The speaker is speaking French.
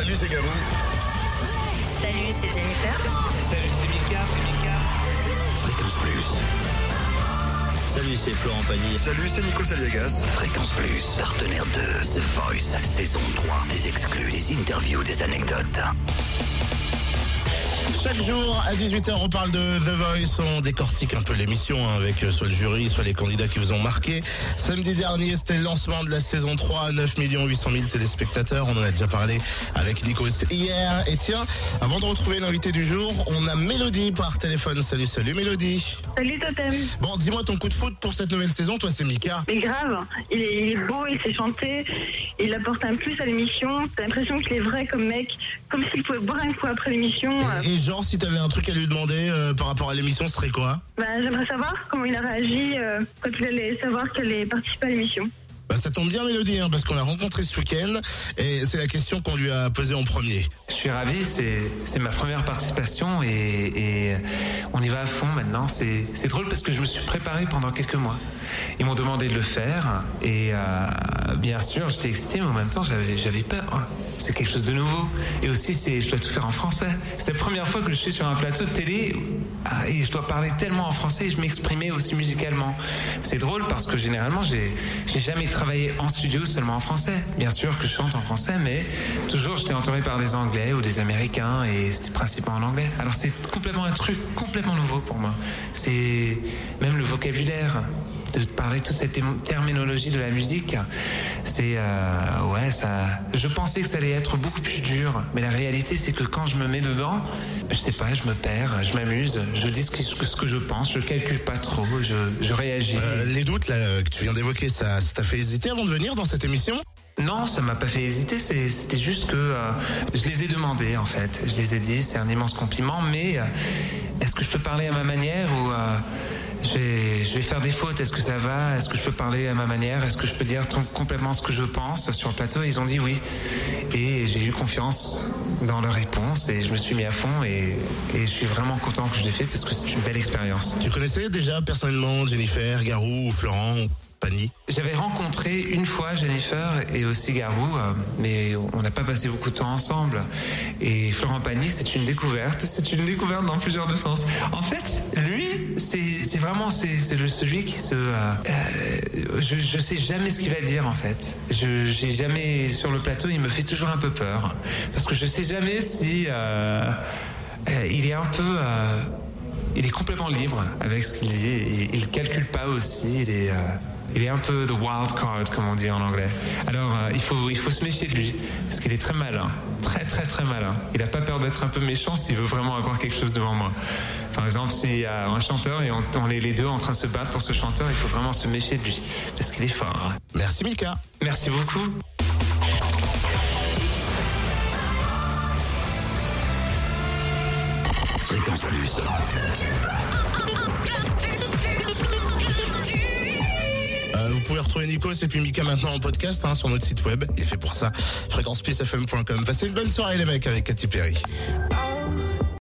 Salut, c'est Garou. Salut, c'est Jennifer. Salut, c'est Mika, c'est Mika. Fréquence Plus. Salut, c'est Florent Pagny. Salut, c'est Nico Saliagas. Fréquence Plus, partenaire de The Voice, saison 3. Des exclus, des interviews, des anecdotes. Chaque jour à 18h, on parle de The Voice. On décortique un peu l'émission hein, avec euh, soit le jury, soit les candidats qui vous ont marqué. Samedi dernier, c'était le lancement de la saison 3, 9 800 000 téléspectateurs. On en a déjà parlé avec Nico hier. Et tiens, avant de retrouver l'invité du jour, on a Mélodie par téléphone. Salut, salut Mélodie. Salut Totem. Bon, dis-moi ton coup de foot pour cette nouvelle saison. Toi, c'est Mika. Mais grave, il est, il est beau, il sait chanter, il apporte un plus à l'émission. T'as l'impression qu'il est vrai comme mec, comme s'il pouvait boire un coup après l'émission. Euh, Et genre, si t'avais un truc à lui demander euh, par rapport à l'émission, ce serait quoi? Bah, J'aimerais savoir comment il a réagi euh, quand il allait savoir qu'elle allait participer à l'émission. Bah, Ça tombe bien Mélodie, hein, parce qu'on l'a rencontré ce week-end. Et c'est la question qu'on lui a posée en premier. Je suis ravi, c'est ma première participation et, et on y va à fond maintenant. C'est drôle parce que je me suis préparé pendant quelques mois. Ils m'ont demandé de le faire et euh, bien sûr j'étais excité mais en même temps j'avais peur. hein. C'est quelque chose de nouveau et aussi je dois tout faire en français. C'est la première fois que je suis sur un plateau de télé et je dois parler tellement en français et je m'exprimais aussi musicalement. C'est drôle parce que généralement j'ai j'ai jamais travaillé en studio seulement en français. Bien sûr que je chante en français mais toujours j'étais entouré par des Anglais ou des Américains et c'était principalement en anglais. Alors c'est complètement un truc complètement nouveau pour moi. C'est même le vocabulaire de parler toute cette term- terminologie de la musique. C'est euh, ouais ça. Je pensais que ça allait être beaucoup plus dur, mais la réalité c'est que quand je me mets dedans, je sais pas, je me perds, je m'amuse, je dis ce que, ce que je pense, je calcule pas trop, je, je réagis. Euh, les doutes là, que tu viens d'évoquer, ça t'a fait hésiter avant de venir dans cette émission? Non, ça m'a pas fait hésiter. C'était juste que euh, je les ai demandés en fait. Je les ai dit, c'est un immense compliment. Mais euh, est-ce que je peux parler à ma manière ou euh, je vais faire des fautes. Est-ce que ça va? Est-ce que je peux parler à ma manière? Est-ce que je peux dire complètement ce que je pense sur le plateau? Ils ont dit oui. Et j'ai eu confiance dans leur réponse et je me suis mis à fond et, et je suis vraiment content que je l'ai fait parce que c'est une belle expérience. Tu connaissais déjà personnellement Jennifer, Garou ou Florent? J'avais rencontré une fois Jennifer et aussi Garou, euh, mais on n'a pas passé beaucoup de temps ensemble. Et Florent Pagny, c'est une découverte. C'est une découverte dans plusieurs de sens. En fait, lui, c'est vraiment c'est celui qui se. euh, euh, je je sais jamais ce qu'il va dire en fait. Je j'ai jamais sur le plateau, il me fait toujours un peu peur parce que je sais jamais si euh, euh, il est un peu. euh, il est complètement libre avec ce qu'il dit. Il, il calcule pas aussi. Il est, euh, il est un peu the wild card, comme on dit en anglais. Alors, euh, il faut, il faut se méfier de lui parce qu'il est très malin, très très très malin. Il a pas peur d'être un peu méchant s'il veut vraiment avoir quelque chose devant moi. Par exemple, s'il y a un chanteur et on, on est les deux en train de se battre pour ce chanteur, il faut vraiment se méfier de lui parce qu'il est fort. Merci Mika. Merci beaucoup. Fréquence Plus. Euh, vous pouvez retrouver Nico et puis Mika maintenant en podcast hein, sur notre site web. Il est fait pour ça. fréquenceplusfm.com. Passez une bonne soirée les mecs avec Katy Perry. Oh,